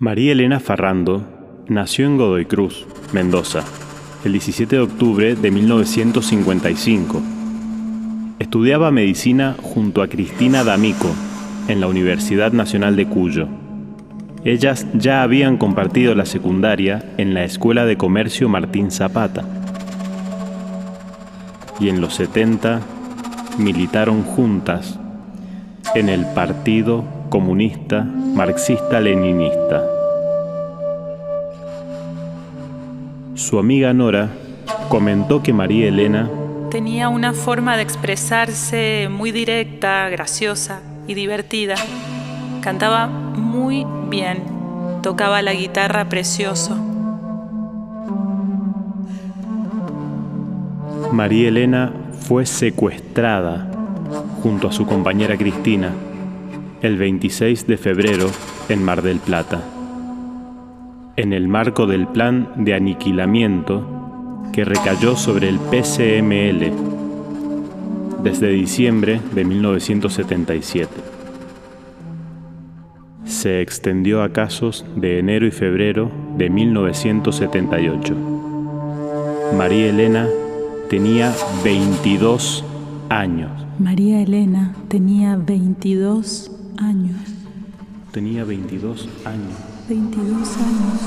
María Elena Farrando nació en Godoy Cruz, Mendoza, el 17 de octubre de 1955. Estudiaba medicina junto a Cristina D'Amico en la Universidad Nacional de Cuyo. Ellas ya habían compartido la secundaria en la Escuela de Comercio Martín Zapata. Y en los 70 militaron juntas en el Partido Comunista Marxista-Leninista. Su amiga Nora comentó que María Elena Tenía una forma de expresarse muy directa, graciosa y divertida. Cantaba muy bien, tocaba la guitarra precioso. María Elena fue secuestrada junto a su compañera Cristina el 26 de febrero en Mar del Plata, en el marco del plan de aniquilamiento que recayó sobre el PCML desde diciembre de 1977. Se extendió a casos de enero y febrero de 1978. María Elena tenía 22 años. María Elena tenía 22 años. Tenía 22 años. 22 años.